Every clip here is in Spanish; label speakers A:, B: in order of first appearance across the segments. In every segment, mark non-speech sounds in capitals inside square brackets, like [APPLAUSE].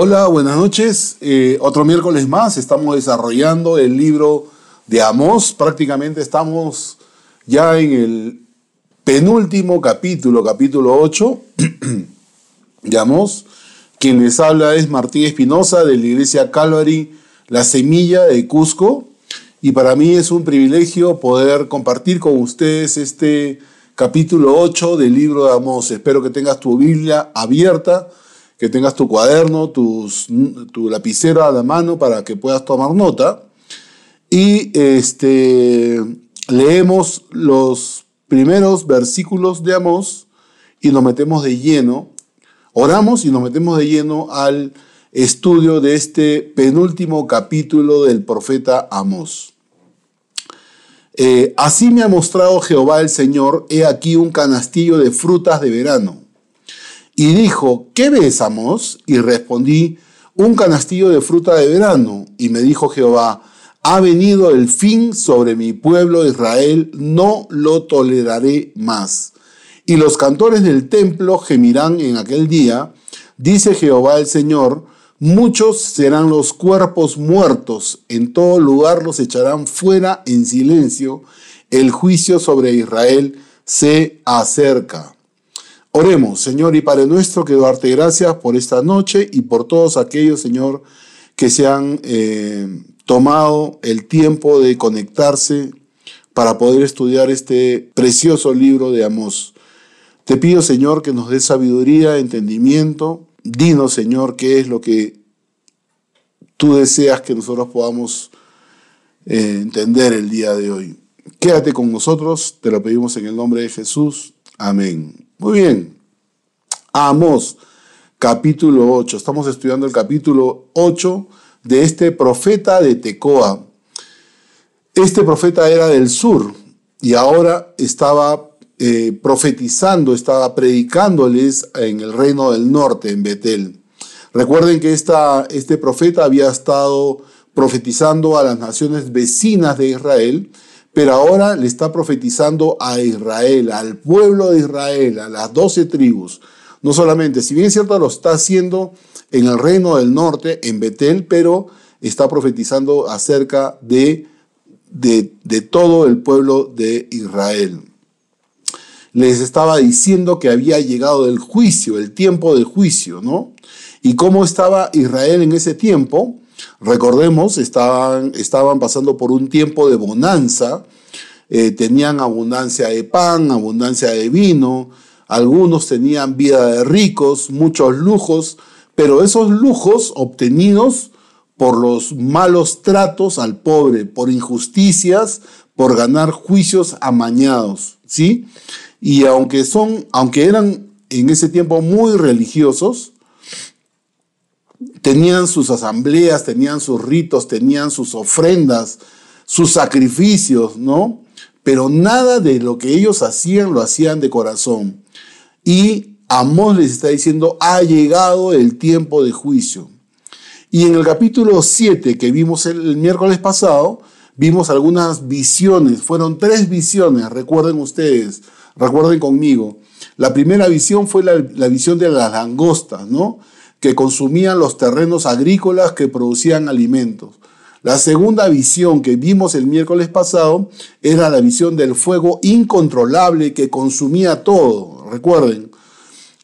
A: Hola, buenas noches. Eh, otro miércoles más estamos desarrollando el libro de Amós. Prácticamente estamos ya en el penúltimo capítulo, capítulo 8 [CLEARS THROAT] de Amós. Quien les habla es Martín Espinosa de la iglesia Calvary, La Semilla de Cusco. Y para mí es un privilegio poder compartir con ustedes este capítulo 8 del libro de Amós. Espero que tengas tu Biblia abierta que tengas tu cuaderno, tu lapicero a la mano para que puedas tomar nota. Y este, leemos los primeros versículos de Amós y nos metemos de lleno, oramos y nos metemos de lleno al estudio de este penúltimo capítulo del profeta Amós. Eh, así me ha mostrado Jehová el Señor, he aquí un canastillo de frutas de verano y dijo, ¿qué besamos? Y respondí, un canastillo de fruta de verano. Y me dijo Jehová, ha venido el fin sobre mi pueblo Israel, no lo toleraré más. Y los cantores del templo gemirán en aquel día, dice Jehová el Señor, muchos serán los cuerpos muertos, en todo lugar los echarán fuera en silencio, el juicio sobre Israel se acerca. Oremos, Señor y Padre nuestro, que darte gracias por esta noche y por todos aquellos, Señor, que se han eh, tomado el tiempo de conectarse para poder estudiar este precioso libro de Amós. Te pido, Señor, que nos dé sabiduría, entendimiento. Dinos, Señor, qué es lo que tú deseas que nosotros podamos eh, entender el día de hoy. Quédate con nosotros, te lo pedimos en el nombre de Jesús. Amén. Muy bien. Amos, capítulo 8. Estamos estudiando el capítulo 8 de este profeta de Tecoa. Este profeta era del sur y ahora estaba eh, profetizando, estaba predicándoles en el reino del norte, en Betel. Recuerden que esta, este profeta había estado profetizando a las naciones vecinas de Israel pero ahora le está profetizando a Israel, al pueblo de Israel, a las doce tribus. No solamente, si bien es cierto, lo está haciendo en el reino del norte, en Betel, pero está profetizando acerca de, de, de todo el pueblo de Israel. Les estaba diciendo que había llegado el juicio, el tiempo del juicio, ¿no? Y cómo estaba Israel en ese tiempo, Recordemos, estaban, estaban pasando por un tiempo de bonanza, eh, tenían abundancia de pan, abundancia de vino, algunos tenían vida de ricos, muchos lujos, pero esos lujos obtenidos por los malos tratos al pobre, por injusticias, por ganar juicios amañados, ¿sí? Y aunque son, aunque eran en ese tiempo muy religiosos, tenían sus asambleas, tenían sus ritos, tenían sus ofrendas, sus sacrificios, ¿no? Pero nada de lo que ellos hacían lo hacían de corazón. Y Amós les está diciendo, ha llegado el tiempo de juicio. Y en el capítulo 7 que vimos el, miércoles pasado, vimos algunas visiones. Fueron tres visiones, recuerden ustedes, recuerden conmigo. La primera visión fue la, la visión de las langostas, ¿no? Que consumían los terrenos agrícolas que producían alimentos. La segunda visión que vimos el miércoles pasado era la visión del fuego incontrolable que consumía todo, recuerden.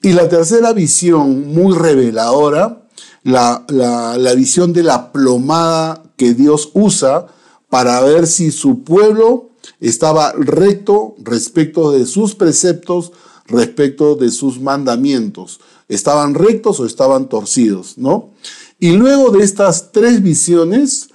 A: Y la tercera visión, muy reveladora, la, la, visión de la plomada que Dios usa para ver si su pueblo estaba recto respecto de sus preceptos, respecto de sus mandamientos estaban rectos o estaban torcidos, ¿no? Y luego de estas tres visiones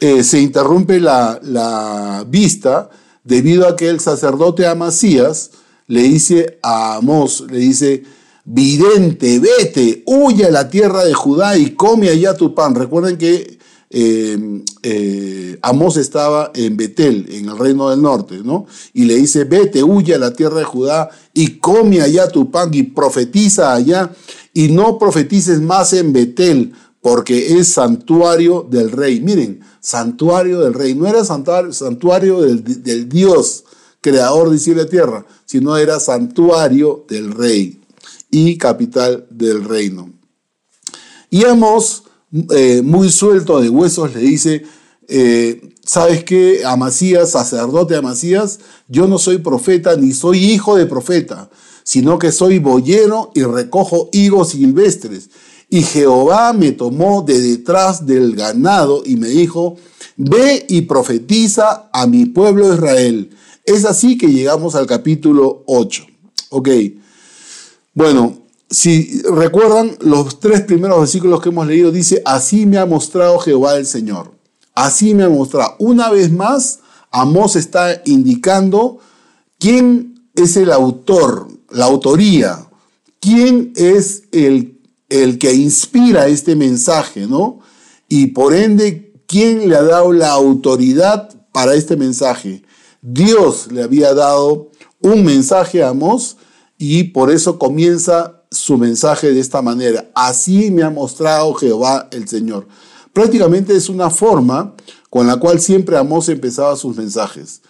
A: eh, se interrumpe la, vista debido a que el sacerdote Amasías le dice a Amós, le dice, vidente, vete, huye a la tierra de Judá y come allá tu pan. Recuerden que eh, eh, Amós estaba en Betel, en el reino del norte, ¿no? Y le dice, vete, huye a la tierra de Judá y come allá tu pan y profetiza allá y no profetices más en Betel porque es santuario del rey. Miren, santuario del rey. No era santuario, del, del Dios, creador de cielo y tierra, sino era santuario del rey y capital del reino. Y Amos, eh, muy suelto de huesos, le dice, eh, ¿sabes qué, Amasías, sacerdote Amasías? Yo no soy profeta ni soy hijo de profeta, sino que soy boyero y recojo higos silvestres. Y Jehová me tomó de detrás del ganado y me dijo, ve y profetiza a mi pueblo Israel. Es así que llegamos al capítulo 8. Ok. Bueno, si recuerdan los tres primeros versículos que hemos leído, dice, así me ha mostrado Jehová el Señor. Así me ha mostrado. Una vez más, Amós está indicando quién es el autor, la autoría, quién es el, el que inspira este mensaje, ¿no? Y por ende, quién le ha dado la autoridad para este mensaje. Dios le había dado un mensaje a Amós y por eso comienza su mensaje de esta manera. Así me ha mostrado Jehová el Señor. Prácticamente es una forma con la cual siempre Amós empezaba sus mensajes.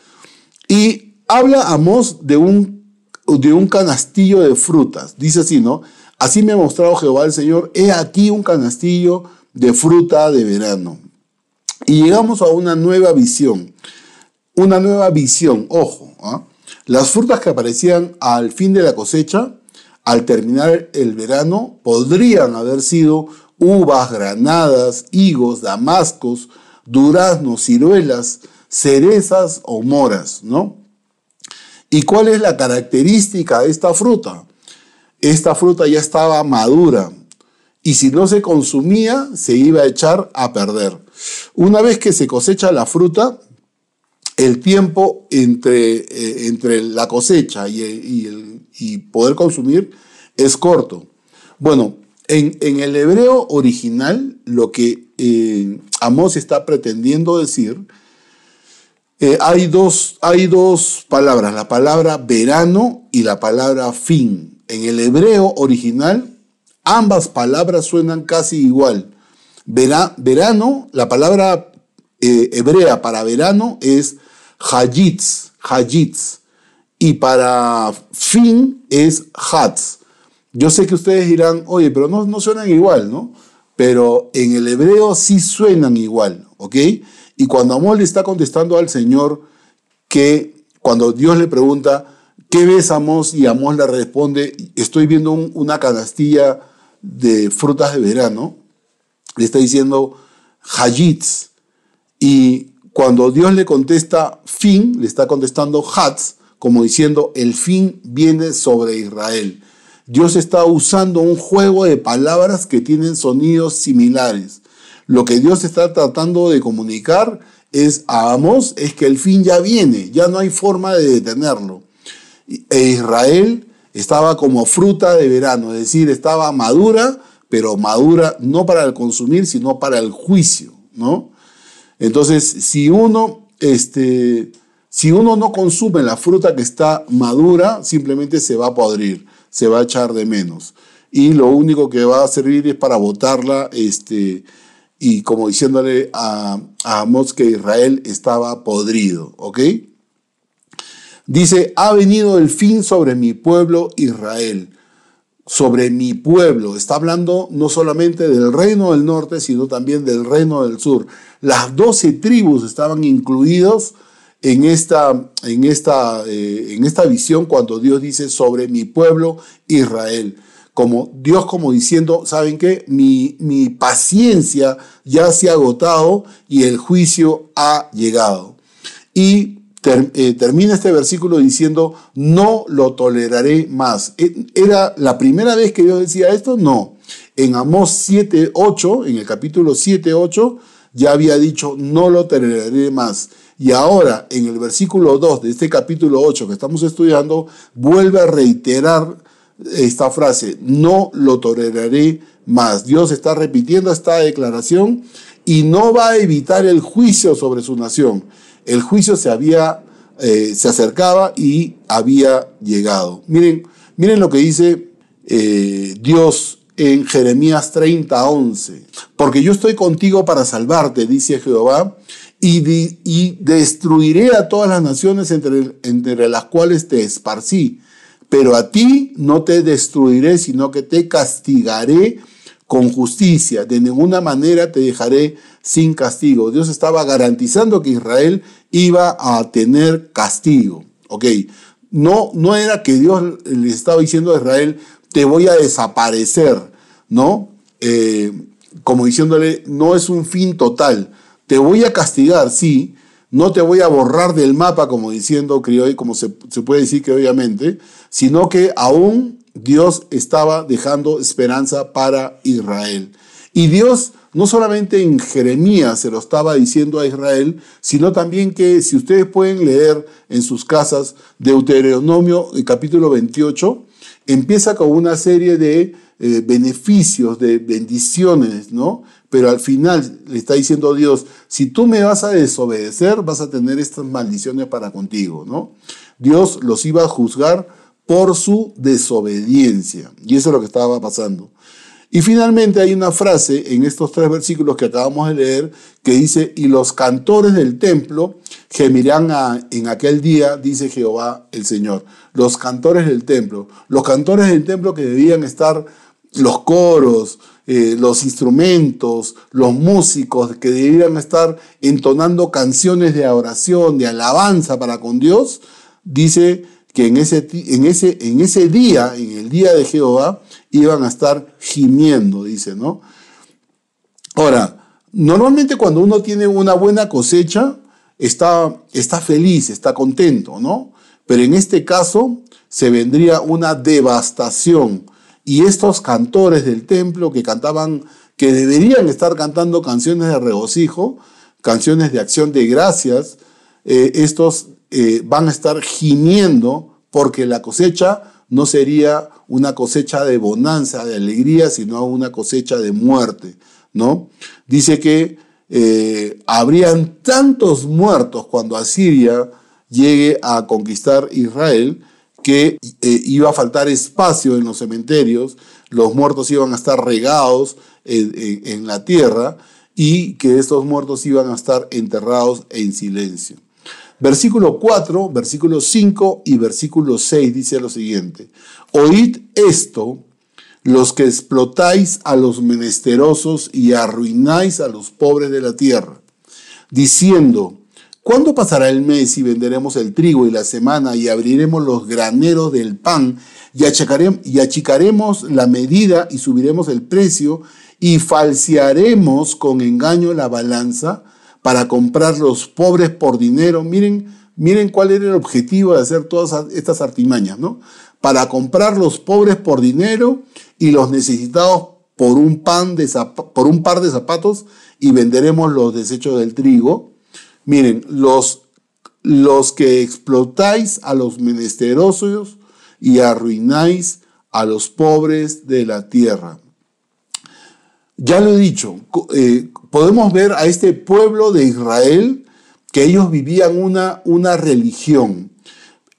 A: Y habla Amós de un, de un canastillo de frutas. Dice así, ¿no? Así me ha mostrado Jehová el Señor. He aquí un canastillo de fruta de verano. Y llegamos a una nueva visión. Una nueva visión, ojo. ¿ah? Las frutas que aparecían al fin de la cosecha al terminar el verano podrían haber sido uvas, granadas, higos, damascos, duraznos, ciruelas, cerezas o moras, ¿no? ¿Y cuál es la característica de esta fruta? Esta fruta ya estaba madura y si no se consumía se iba a echar a perder. Una vez que se cosecha la fruta, el tiempo entre, eh, entre la cosecha y, el, poder consumir es corto. Bueno, en, el hebreo original, lo que eh, Amos está pretendiendo decir, eh, hay, dos, hay dos palabras, la palabra verano y la palabra fin. En el hebreo original, ambas palabras suenan casi igual. verano, la palabra hebrea para verano es Hajitz, Hajitz. Y para fin es Hatz. Yo sé que ustedes dirán, oye, pero no, no suenan igual, ¿no? Pero en el hebreo sí suenan igual, ¿ok? Y cuando Amós le está contestando al Señor que cuando Dios le pregunta, ¿qué ves Amós? Y Amós le responde, estoy viendo una canastilla de frutas de verano. Le está diciendo Hajitz. Y cuando Dios le contesta fin, le está contestando Hatz, como diciendo el fin viene sobre Israel. Dios está usando un juego de palabras que tienen sonidos similares. Lo que Dios está tratando de comunicar es a Amos es que el fin ya viene, ya no hay forma de detenerlo. E Israel estaba como fruta de verano, es decir, estaba madura, pero madura no para el consumir, sino para el juicio, ¿no? Entonces, si uno, este, si uno no consume la fruta que está madura, simplemente se va a podrir, se va a echar de menos. Y lo único que va a servir es para botarla, este, y como diciéndole a, a que Israel estaba podrido, ¿ok? Dice, ha venido el fin sobre mi pueblo Israel sobre mi pueblo. Está hablando no solamente del reino del norte, sino también del reino del sur. Las doce tribus estaban incluidos en esta, en, esta, eh, en esta visión cuando Dios dice sobre mi pueblo Israel. Como Dios como diciendo, ¿saben qué? Mi, mi paciencia ya se ha agotado y el juicio ha llegado. Y eh, termina este versículo diciendo, no lo toleraré más. E, ¿Era la primera vez que Dios decía esto? No. En Amós 7.8, en el capítulo 7.8, ya había dicho, no lo toleraré más. Y ahora, en el versículo 2 de este capítulo 8 que estamos estudiando, vuelve a reiterar esta frase, no lo toleraré más. Dios está repitiendo esta declaración y no va a evitar el juicio sobre su nación el juicio se había, eh, se acercaba y había llegado. Miren, miren lo que dice eh, Dios en Jeremías 30, 11. Porque yo estoy contigo para salvarte, dice Jehová, y, y destruiré a todas las naciones entre, entre las cuales te esparcí. Pero a ti no te destruiré, sino que te castigaré con justicia, de ninguna manera te dejaré sin castigo. Dios estaba garantizando que Israel iba a tener castigo. ¿Ok? No, no era que Dios le estaba diciendo a Israel, te voy a desaparecer, ¿no? Eh, como diciéndole, no es un fin total. Te voy a castigar, sí, no te voy a borrar del mapa, como diciendo criollo, como se, se puede decir que obviamente, sino que aún Dios estaba dejando esperanza para Israel. Y Dios no solamente en Jeremías se lo estaba diciendo a Israel, sino también que si ustedes pueden leer en sus casas Deuteronomio capítulo 28, empieza con una serie de eh, beneficios, de bendiciones, ¿no? Pero al final le está diciendo Dios, si tú me vas a desobedecer, vas a tener estas maldiciones para contigo, ¿no? Dios los iba a juzgar por su desobediencia. Y eso es lo que estaba pasando. Y finalmente hay una frase en estos tres versículos que acabamos de leer que dice, y los cantores del templo gemirán en aquel día, dice Jehová el Señor. Los cantores del templo, los cantores del templo que debían estar los coros, eh, los instrumentos, los músicos que debían estar entonando canciones de oración, de alabanza para con Dios, dice que en ese, en ese, en ese día, en el día de Jehová, iban a estar gimiendo, dice, ¿no? Ahora, normalmente cuando uno tiene una buena cosecha, está, está feliz, está contento, ¿no? Pero en este caso se vendría una devastación. Y estos cantores del templo que cantaban, que deberían estar cantando canciones de regocijo, canciones de acción de gracias, eh, estos eh, van a estar gimiendo porque la cosecha no sería una cosecha de bonanza, de alegría, sino una cosecha de muerte, ¿no? Dice que eh, habrían tantos muertos cuando Asiria llegue a conquistar Israel que eh, iba a faltar espacio en los cementerios, los muertos iban a estar regados en la tierra y que estos muertos iban a estar enterrados en silencio. Versículo 4, versículo 5 y versículo 6 dice lo siguiente. Oíd esto, los que explotáis a los menesterosos y arruináis a los pobres de la tierra, diciendo, ¿cuándo pasará el mes y venderemos el trigo y la semana y abriremos los graneros del pan y y achicaremos la medida y subiremos el precio y falsearemos con engaño la balanza? Para comprar los pobres por dinero. Miren, miren cuál era el objetivo de hacer todas estas artimañas, ¿no? Para comprar los pobres por dinero y los necesitados por un, pan de por un par de zapatos y venderemos los desechos del trigo. Miren, los, los que explotáis a los menesterosos y arruináis a los pobres de la tierra. Ya lo he dicho, eh, podemos ver a este pueblo de Israel que ellos vivían una, una religión.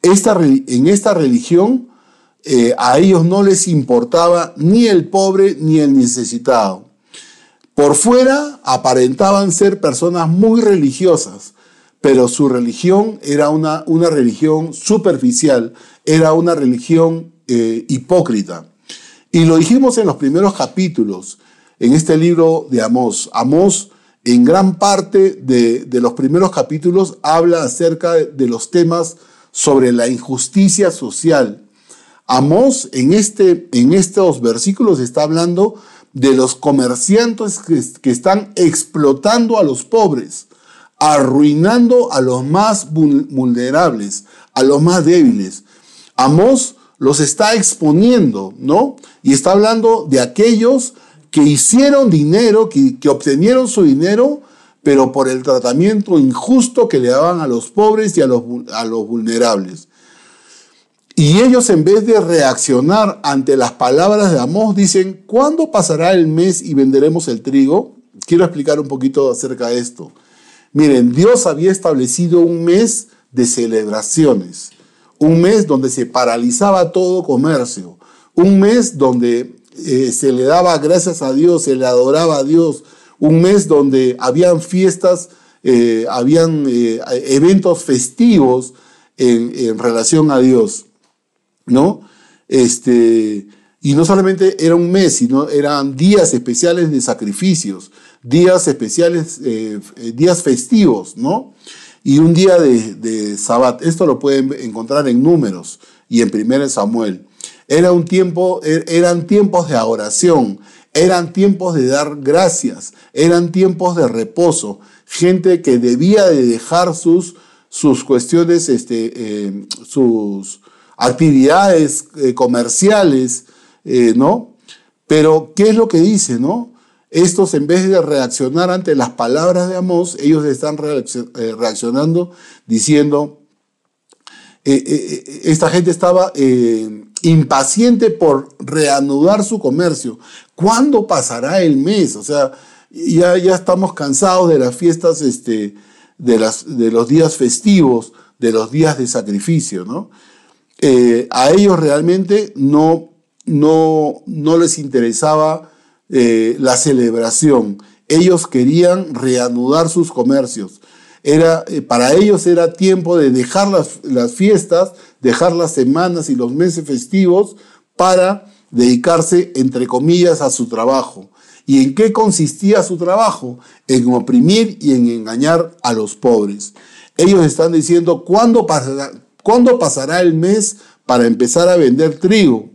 A: Esta, en esta religión eh, a ellos no les importaba ni el pobre ni el necesitado. Por fuera aparentaban ser personas muy religiosas, pero su religión era una, una religión superficial, era una religión eh, hipócrita. Y lo dijimos en los primeros capítulos en este libro de Amós. Amós, en gran parte de, los primeros capítulos, habla acerca de, los temas sobre la injusticia social. Amós, en, este, en estos versículos, está hablando de los comerciantes que, que están explotando a los pobres, arruinando a los más vulnerables, a los más débiles. Amós los está exponiendo, ¿no? Y está hablando de aquellos que hicieron dinero, que, obtenieron su dinero, pero por el tratamiento injusto que le daban a los pobres y a los, a los vulnerables. Y ellos en vez de reaccionar ante las palabras de Amós, dicen, ¿cuándo pasará el mes y venderemos el trigo? Quiero explicar un poquito acerca de esto. Miren, Dios había establecido un mes de celebraciones, un mes donde se paralizaba todo comercio, un mes donde eh, se le daba gracias a Dios, se le adoraba a Dios, un mes donde habían fiestas, eh, habían eh, eventos festivos en, relación a Dios, ¿no? Este, Y no solamente era un mes, sino eran días especiales de sacrificios, días especiales, eh, días festivos, ¿no? Y un día de, de Sabbat. Esto lo pueden encontrar en números y en 1 Samuel. Era un tiempo, er, eran tiempos de oración, eran tiempos de dar gracias, eran tiempos de reposo. Gente que debía de dejar sus, sus cuestiones, este, eh, sus actividades comerciales, eh, ¿no? Pero, ¿qué es lo que dice, no? Estos, en vez de reaccionar ante las palabras de Amós, ellos están eh, reaccionando diciendo, eh, esta gente estaba impaciente por reanudar su comercio. ¿Cuándo pasará el mes? O sea, ya, ya estamos cansados de las fiestas, este, de, las, de los días festivos, de los días de sacrificio, ¿no? a ellos realmente no no, no les interesaba eh, la celebración. Ellos querían reanudar sus comercios. Era, eh, para ellos era tiempo de dejar las, las fiestas, dejar las semanas y los meses festivos para dedicarse, entre comillas, a su trabajo. ¿Y en qué consistía su trabajo? En oprimir y en engañar a los pobres. Ellos están diciendo, ¿cuándo pasará, ¿cuándo pasará el mes para empezar a vender trigo?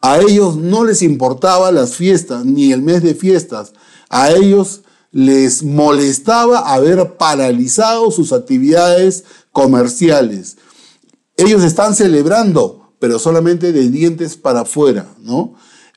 A: A ellos no les importaba las fiestas ni el mes de fiestas. A ellos les molestaba haber paralizado sus actividades comerciales. Ellos están celebrando, pero solamente de dientes para afuera, ¿no?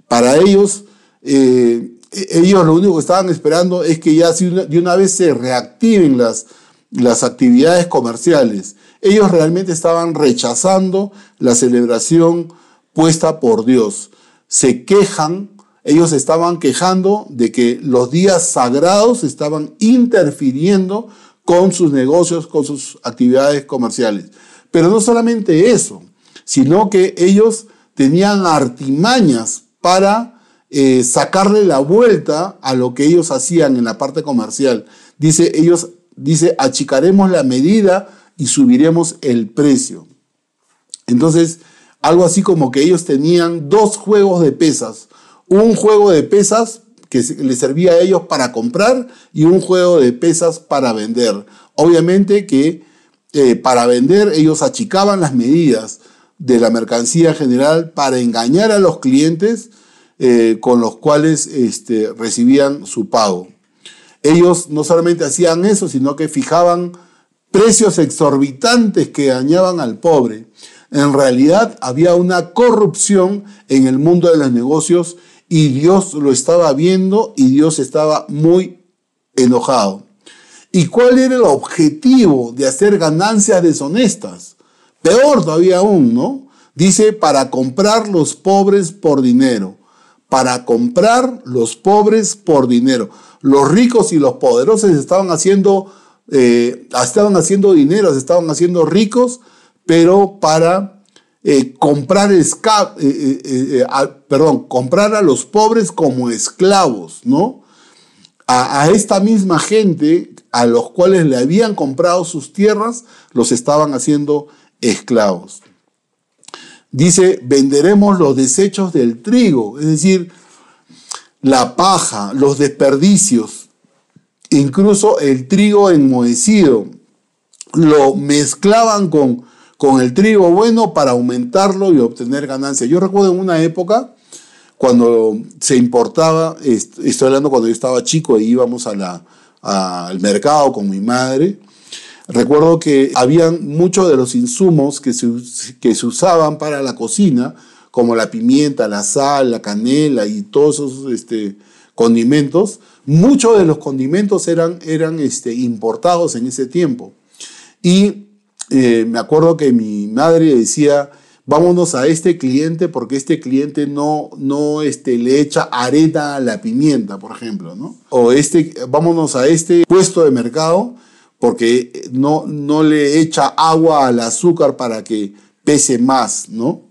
A: Para ellos, eh, ellos lo único que estaban esperando es que ya de una vez se reactiven las, las actividades comerciales. Ellos realmente estaban rechazando la celebración puesta por Dios. Se quejan, ellos estaban quejando de que los días sagrados estaban interfiriendo con sus negocios, con sus actividades comerciales. Pero no solamente eso, sino que ellos tenían artimañas para eh, sacarle la vuelta a lo que ellos hacían en la parte comercial. Dice, ellos, dice, achicaremos la medida y subiremos el precio. Entonces, algo así como que ellos tenían dos juegos de pesas. Un juego de pesas que les servía a ellos para comprar y un juego de pesas para vender. Obviamente que eh, para vender ellos achicaban las medidas de la mercancía general para engañar a los clientes eh, con los cuales este, recibían su pago. Ellos no solamente hacían eso, sino que fijaban precios exorbitantes que dañaban al pobre. En realidad había una corrupción en el mundo de los negocios y Dios lo estaba viendo y Dios estaba muy enojado. ¿Y cuál era el objetivo de hacer ganancias deshonestas? Peor todavía aún, ¿no? Dice, para comprar los pobres por dinero. Para comprar los pobres por dinero. Los ricos y los poderosos estaban haciendo, eh, estaban haciendo dinero, estaban haciendo ricos pero para eh, comprar, eh, eh, perdón, comprar a los pobres como esclavos, ¿no? A, a, esta misma gente a los cuales le habían comprado sus tierras, los estaban haciendo esclavos. Dice, venderemos los desechos del trigo, es decir, la paja, los desperdicios, incluso el trigo enmohecido, lo mezclaban con con el trigo bueno para aumentarlo y obtener ganancias. Yo recuerdo en una época cuando se importaba, estoy hablando cuando yo estaba chico y íbamos a la, al mercado con mi madre, recuerdo que habían muchos de los insumos que se, que se usaban para la cocina, como la pimienta, la sal, la canela y todos esos este, condimentos, muchos de los condimentos eran, eran este, importados en ese tiempo. Y eh, me acuerdo que mi madre decía, vámonos a este cliente porque este cliente no, no este, le echa arena a la pimienta, por ejemplo, ¿no? O este, vámonos a este puesto de mercado porque no, no le echa agua al azúcar para que pese más, ¿no?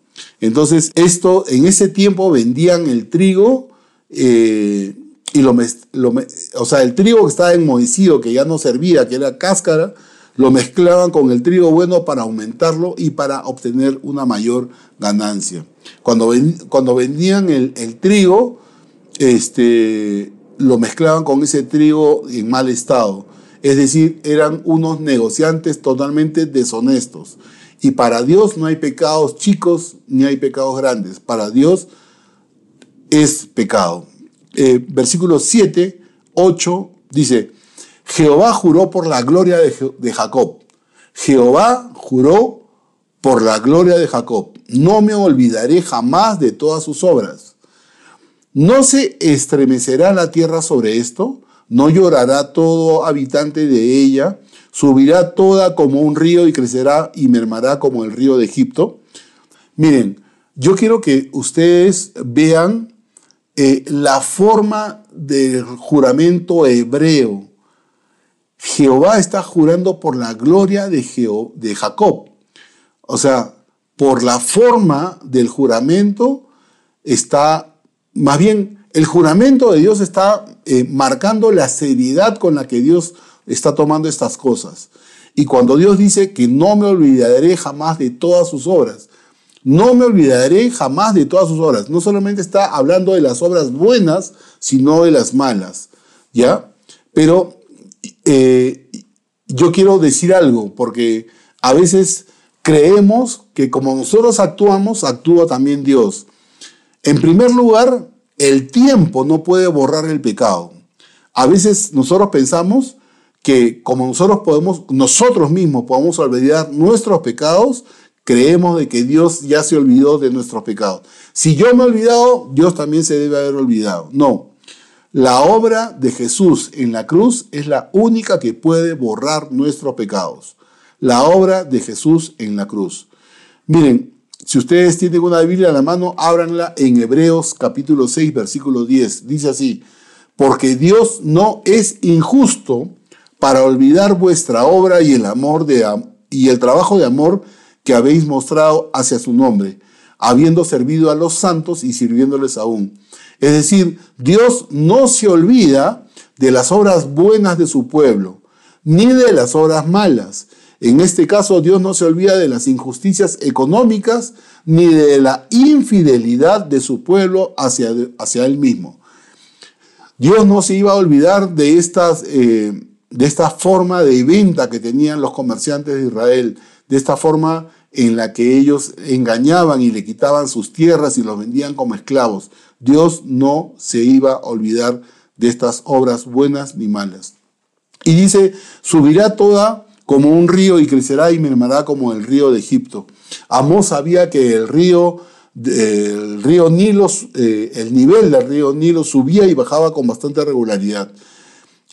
A: Entonces, esto, en ese tiempo vendían el trigo eh, y lo, lo, o sea, el trigo que estaba enmohecido, que ya no servía, que era cáscara, lo mezclaban con el trigo bueno para aumentarlo y para obtener una mayor ganancia. Cuando, cuando vendían el, el, trigo, este, lo mezclaban con ese trigo en mal estado. Es decir, eran unos negociantes totalmente deshonestos. Y para Dios no hay pecados chicos ni hay pecados grandes. Para Dios es pecado. Eh, versículo 7, 8 dice, Jehová juró por la gloria de, Jacob. Jehová juró por la gloria de Jacob. No me olvidaré jamás de todas sus obras. ¿No se estremecerá la tierra sobre esto? ¿No llorará todo habitante de ella? ¿Subirá toda como un río y crecerá y mermará como el río de Egipto? Miren, yo quiero que ustedes vean eh, la forma del juramento hebreo. Jehová está jurando por la gloria de, de Jacob. O sea, por la forma del juramento está, más bien, el juramento de Dios está eh, marcando la seriedad con la que Dios está tomando estas cosas. Y cuando Dios dice que no me olvidaré jamás de todas sus obras, no me olvidaré jamás de todas sus obras. No solamente está hablando de las obras buenas, sino de las malas. ¿Ya? Pero eh, yo quiero decir algo, porque a veces creemos que como nosotros actuamos, actúa también Dios. En primer lugar, el tiempo no puede borrar el pecado. A veces nosotros pensamos que como nosotros podemos, nosotros mismos podemos olvidar nuestros pecados, creemos de que Dios ya se olvidó de nuestros pecados. Si yo me he olvidado, Dios también se debe haber olvidado. No. La obra de Jesús en la cruz es la única que puede borrar nuestros pecados. La obra de Jesús en la cruz. Miren, si ustedes tienen una Biblia en la mano, ábranla en Hebreos capítulo 6, versículo 10. Dice así, porque Dios no es injusto para olvidar vuestra obra y el amor de, y el trabajo de amor que habéis mostrado hacia su nombre, habiendo servido a los santos y sirviéndoles aún. Es decir, Dios no se olvida de las obras buenas de su pueblo, ni de las obras malas. En este caso, Dios no se olvida de las injusticias económicas ni de la infidelidad de su pueblo hacia, hacia él mismo. Dios no se iba a olvidar de, estas, eh, de esta forma de venta que tenían los comerciantes de Israel, de esta forma en la que ellos engañaban y le quitaban sus tierras y los vendían como esclavos. Dios no se iba a olvidar de estas obras buenas ni malas. Y dice, subirá toda como un río y crecerá y mermará como el río de Egipto. Amós sabía que el río, el río Nilo, eh, el nivel del río Nilo subía y bajaba con bastante regularidad.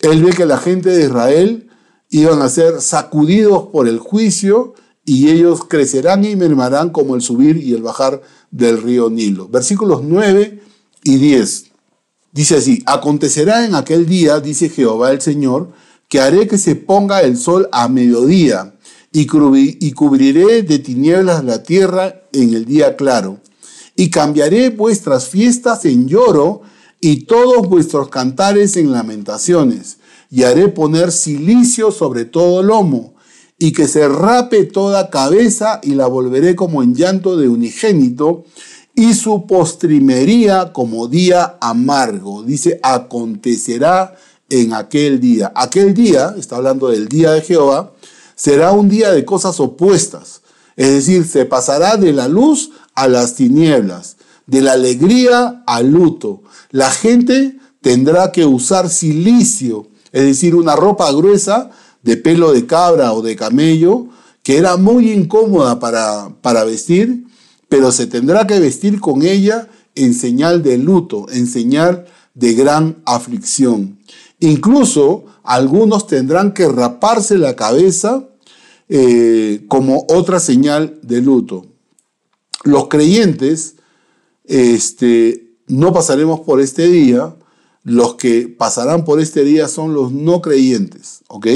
A: Él ve que la gente de Israel iban a ser sacudidos por el juicio y ellos crecerán y mermarán como el subir y el bajar del río Nilo. Versículos 9 y 10. Dice así, acontecerá en aquel día, dice Jehová el Señor, que haré que se ponga el sol a mediodía y, cubriré de tinieblas la tierra en el día claro. Y cambiaré vuestras fiestas en lloro y todos vuestros cantares en lamentaciones. Y haré poner silicio sobre todo lomo y que se rape toda cabeza y la volveré como en llanto de unigénito y su postrimería como día amargo. Dice, acontecerá en aquel día. Aquel día, está hablando del día de Jehová, será un día de cosas opuestas. Es decir, se pasará de la luz a las tinieblas, de la alegría al luto. La gente tendrá que usar silicio, es decir, una ropa gruesa de pelo de cabra o de camello, que era muy incómoda para, para vestir, pero se tendrá que vestir con ella en señal de luto, en señal de gran aflicción. Incluso algunos tendrán que raparse la cabeza eh, como otra señal de luto. Los creyentes este, no pasaremos por este día, los que pasarán por este día son los no creyentes, ¿ok?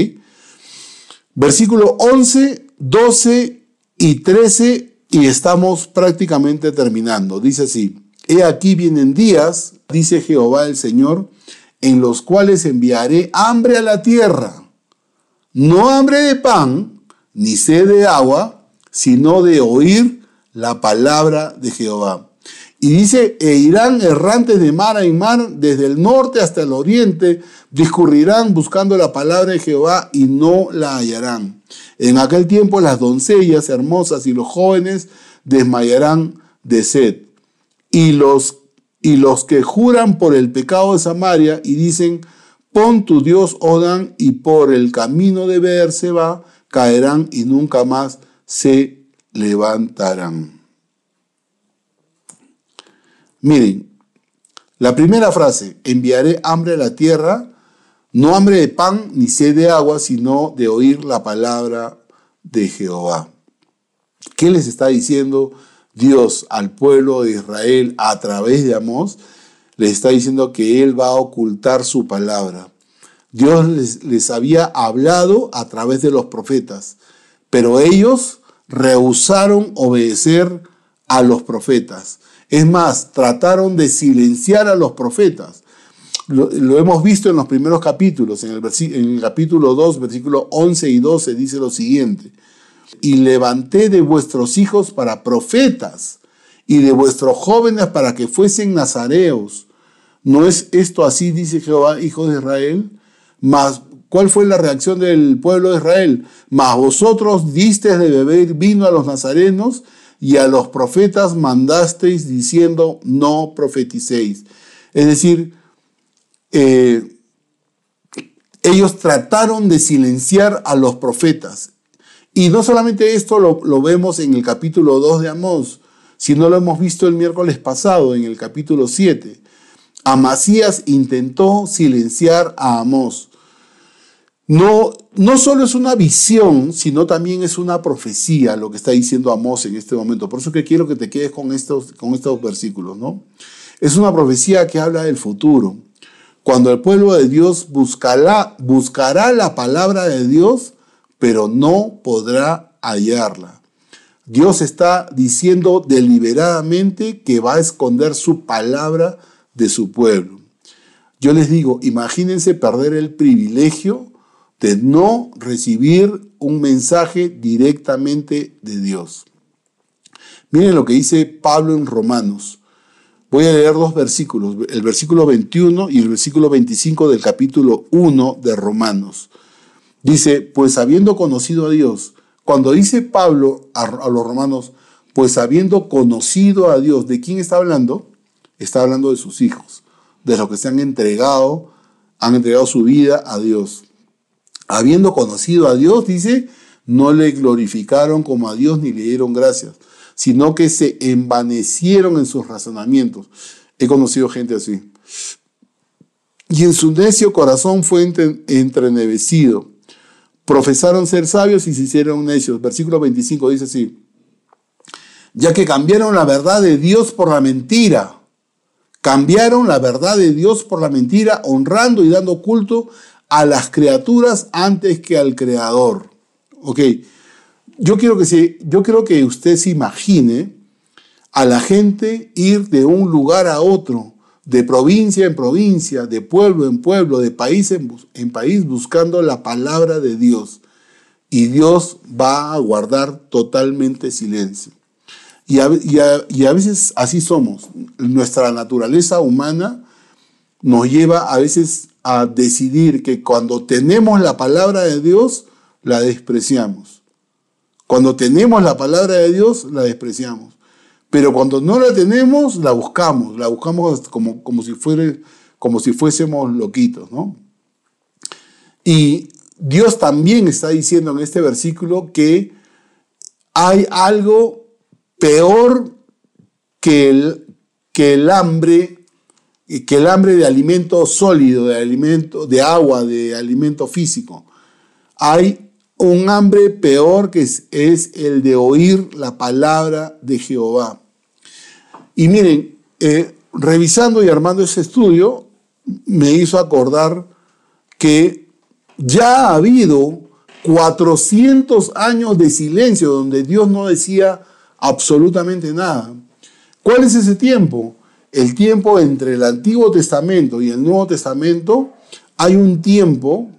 A: Versículo 11, 12 y 13 y estamos prácticamente terminando. Dice así, He aquí vienen días, dice Jehová el Señor, en los cuales enviaré hambre a la tierra. no hambre de pan, ni sed de agua, sino de oír la palabra de Jehová. Y dice, e irán errantes de mar en mar, desde el norte hasta el oriente, discurrirán buscando la palabra de Jehová y no la hallarán. En aquel tiempo las doncellas hermosas y los jóvenes desmayarán de sed. Y los, y los que juran por el pecado de Samaria y dicen, pon tu Dios Odán y por el camino de va caerán y nunca más se levantarán. Miren, la primera frase, enviaré hambre a la tierra, no hambre de pan ni sed de agua, sino de oír la palabra de Jehová. ¿Qué les está diciendo Dios al pueblo de Israel a través de Amós? Les está diciendo que Él va a ocultar su palabra. Dios les, les había hablado a través de los profetas, pero ellos rehusaron obedecer a los profetas. Es más, trataron de silenciar a los profetas. Lo, hemos visto en los primeros capítulos. En el, en el capítulo 2, versículo 11 y 12 dice lo siguiente. Y levanté de vuestros hijos para profetas y de vuestros jóvenes para que fuesen nazareos. ¿No es esto así, dice Jehová, hijo de Israel? Mas, ¿cuál fue la reacción del pueblo de Israel? Mas vosotros disteis de beber vino a los nazarenos y a los profetas mandasteis diciendo, no profeticéis. Es decir, eh, ellos trataron de silenciar a los profetas. Y no solamente esto lo, lo, vemos en el capítulo 2 de Amós, sino lo hemos visto el miércoles pasado en el capítulo 7. Amasías intentó silenciar a Amós no, no solo es una visión, sino también es una profecía lo que está diciendo Amós en este momento. Por eso que quiero que te quedes con estos, con estos versículos, ¿no? Es una profecía que habla del futuro. Cuando el pueblo de Dios buscará, buscará la palabra de Dios, pero no podrá hallarla. Dios está diciendo deliberadamente que va a esconder su palabra de su pueblo. Yo les digo, imagínense perder el privilegio de no recibir un mensaje directamente de Dios. Miren lo que dice Pablo en Romanos. Voy a leer dos versículos, el versículo 21 y el versículo 25 del capítulo 1 de Romanos. Dice, pues habiendo conocido a Dios, cuando dice Pablo a, los romanos, pues habiendo conocido a Dios, ¿de quién está hablando? Está hablando de sus hijos, de los que se han entregado, han entregado su vida a Dios habiendo conocido a Dios, dice, no le glorificaron como a Dios ni le dieron gracias, sino que se envanecieron en sus razonamientos. He conocido gente así. Y en su necio corazón fue entrenevecido. Profesaron ser sabios y se hicieron necios. Versículo 25 dice así. Ya que cambiaron la verdad de Dios por la mentira. Cambiaron la verdad de Dios por la mentira, honrando y dando culto a las criaturas antes que al creador. Ok, yo quiero que, se, yo que usted se imagine a la gente ir de un lugar a otro, de provincia en provincia, de pueblo en pueblo, de país en, país, buscando la palabra de Dios. Y Dios va a guardar totalmente silencio. Y a, veces así somos. Nuestra naturaleza humana nos lleva a veces a decidir que cuando tenemos la palabra de Dios, la despreciamos. Cuando tenemos la palabra de Dios, la despreciamos. Pero cuando no la tenemos, la buscamos. La buscamos como, como, si, fuera, como si fuésemos loquitos, ¿no? Y Dios también está diciendo en este versículo que hay algo peor que el, que el hambre que el hambre de alimento sólido, de alimento, de agua, de alimento físico. Hay un hambre peor que es, el de oír la palabra de Jehová. Y miren, eh, revisando y armando ese estudio, me hizo acordar que ya ha habido 400 años de silencio donde Dios no decía absolutamente nada. ¿Cuál es ese tiempo? El tiempo entre el Antiguo Testamento y el Nuevo Testamento, hay un tiempo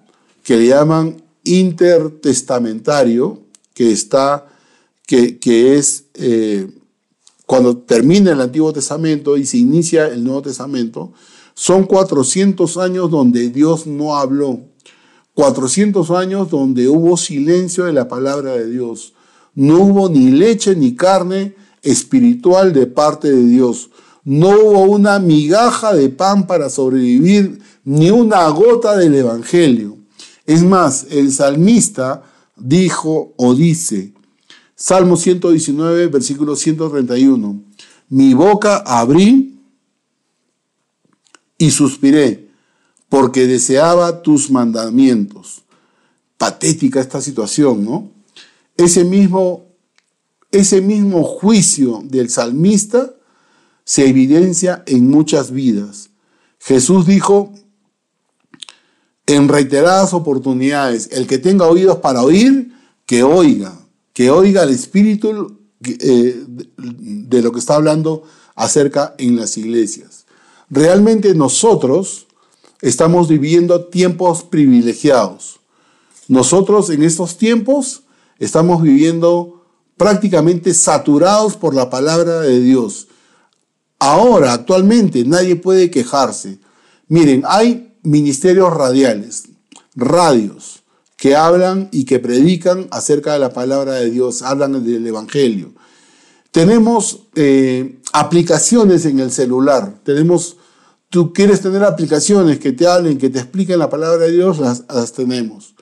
A: que le llaman intertestamentario que está, que, que es eh, cuando termina el Antiguo Testamento y se inicia el Nuevo Testamento, son 400 años donde Dios no habló, 400 años donde hubo silencio de la palabra de Dios. No hubo ni leche ni carne espiritual de parte de Dios. No hubo una migaja de pan para sobrevivir, ni una gota del Evangelio. Es más, el salmista dijo o dice, Salmo 119, versículo 131, mi boca abrí y suspiré, porque deseaba tus mandamientos. Patética esta situación, ¿no? Ese mismo, ese mismo juicio del salmista se evidencia en muchas vidas. Jesús dijo en reiteradas oportunidades, el que tenga oídos para oír, que oiga, que oiga el espíritu eh, de lo que está hablando acerca en las iglesias. Realmente nosotros estamos viviendo tiempos privilegiados. Nosotros en estos tiempos estamos viviendo prácticamente saturados por la palabra de Dios. Ahora, actualmente, nadie puede quejarse. Miren, hay ministerios radiales, radios, que hablan y que predican acerca de la palabra de Dios, hablan del Evangelio. Tenemos eh, aplicaciones en el celular, tenemos, tú quieres tener aplicaciones que te hablen, que te expliquen la palabra de Dios, las, tenemos.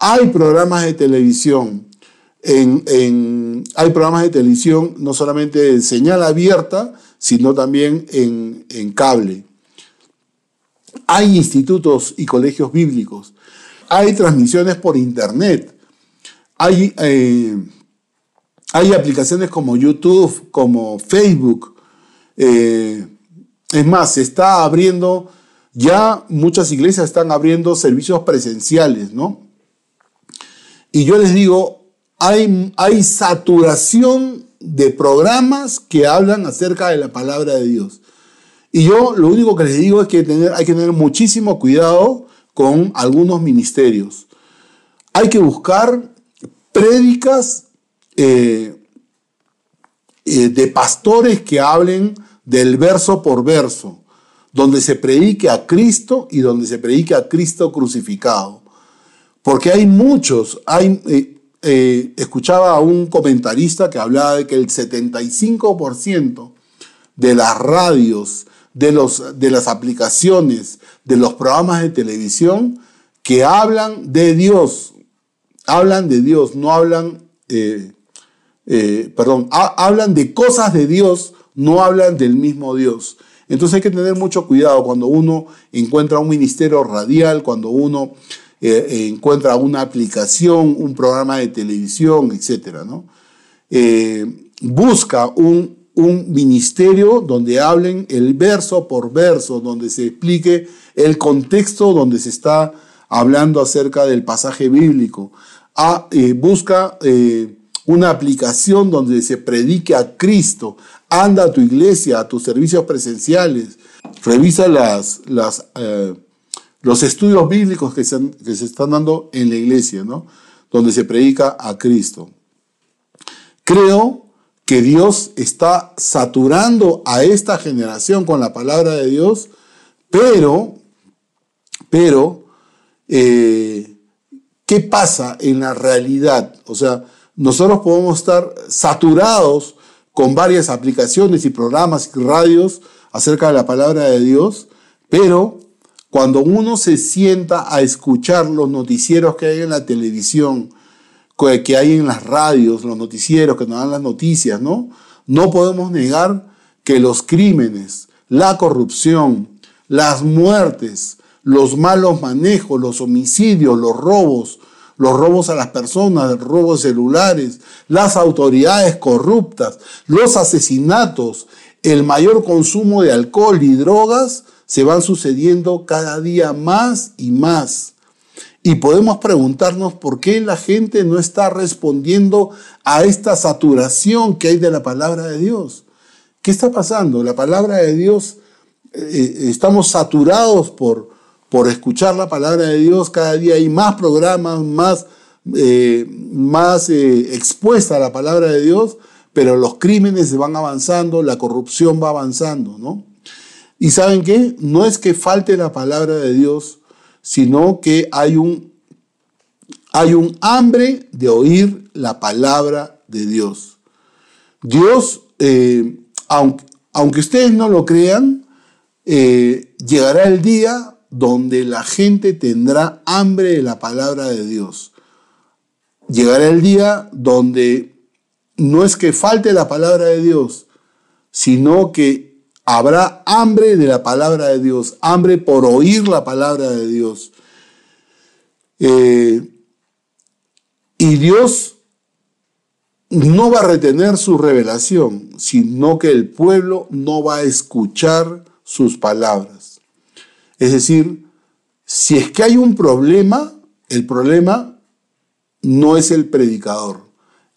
A: Hay programas de televisión, hay programas de televisión no solamente de señal abierta, sino también en, cable. Hay institutos y colegios bíblicos. Hay transmisiones por internet. Hay, eh, hay aplicaciones como YouTube, como Facebook. Eh, es más, se está abriendo, ya muchas iglesias están abriendo servicios presenciales, ¿no? Y yo les digo, hay, hay saturación de programas que hablan acerca de la palabra de Dios. Y yo lo único que les digo es que hay que tener muchísimo cuidado con algunos ministerios. Hay que buscar prédicas eh, eh, de pastores que hablen del verso por verso, donde se predique a Cristo y donde se predique a Cristo crucificado. Porque hay muchos, hay, eh, eh, escuchaba a un comentarista que hablaba de que el 75% de las radios, de, los, de las aplicaciones, de los programas de televisión que hablan de Dios, hablan de Dios, no hablan, eh, eh, perdón, hablan de cosas de Dios, no hablan del mismo Dios. Entonces hay que tener mucho cuidado cuando uno encuentra un ministerio radial, cuando uno eh, encuentra una aplicación, un programa de televisión, etc. Eh, busca un, un ministerio donde hablen el verso por verso, donde se explique el contexto donde se está hablando acerca del pasaje bíblico. Ah, eh, busca una aplicación donde se predique a Cristo. Anda a tu iglesia, a tus servicios presenciales. Revisa las, las los estudios bíblicos que se, están dando en la iglesia, ¿no? donde se predica a Cristo. Creo que Dios está saturando a esta generación con la palabra de Dios, pero, pero, eh, ¿qué pasa en la realidad? O sea, nosotros podemos estar saturados con varias aplicaciones y programas y radios acerca de la palabra de Dios, pero cuando uno se sienta a escuchar los noticieros que hay en la televisión, que hay en las radios, los noticieros que nos dan las noticias, ¿no? No podemos negar que los crímenes, la corrupción, las muertes, los malos manejos, los homicidios, los robos, los robos a las personas, los robos celulares, las autoridades corruptas, los asesinatos, el mayor consumo de alcohol y drogas se van sucediendo cada día más y más. Y podemos preguntarnos por qué la gente no está respondiendo a esta saturación que hay de la palabra de Dios. ¿Qué está pasando? La palabra de Dios, eh, estamos saturados por, por escuchar la palabra de Dios, cada día hay más programas, más, eh, más eh, expuesta a la palabra de Dios, pero los crímenes se van avanzando, la corrupción va avanzando, ¿no? Y saben qué? No es que falte la palabra de Dios, sino que hay un, hay un hambre de oír la palabra de Dios. Dios, eh, aunque, aunque, ustedes no lo crean, eh, llegará el día donde la gente tendrá hambre de la palabra de Dios. Llegará el día donde no es que falte la palabra de Dios, sino que habrá hambre de la palabra de Dios, hambre por oír la palabra de Dios. Eh, y Dios no va a retener su revelación, sino que el pueblo no va a escuchar sus palabras. Es decir, si es que hay un problema, el problema no es el predicador,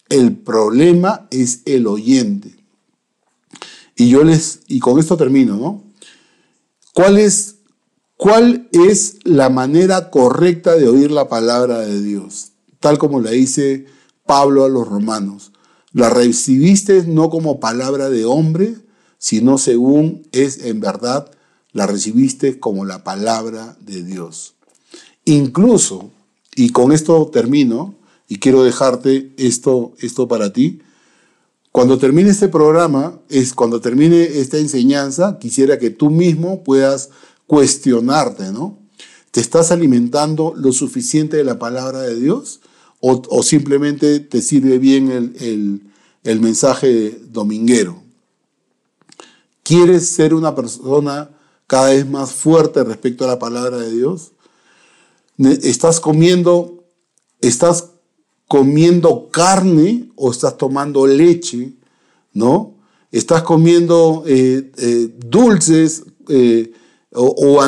A: el problema es el oyente. Y yo les, y con esto termino, ¿no? ¿Cuál es, cuál es la manera correcta de oír la palabra de Dios? Tal como la dice Pablo a los romanos. La recibiste no como palabra de hombre, sino según es en verdad, la recibiste como la palabra de Dios. Incluso, y con esto termino, y quiero dejarte esto, esto para ti, cuando termine este programa, es cuando termine esta enseñanza, quisiera que tú mismo puedas cuestionarte, ¿no? ¿Te estás alimentando lo suficiente de la palabra de Dios? ¿O, simplemente te sirve bien el, el mensaje dominguero? ¿Quieres ser una persona cada vez más fuerte respecto a la palabra de Dios? ¿Estás comiendo, estás comiendo carne o estás tomando leche, ¿no? Estás comiendo eh, eh, dulces eh, o, o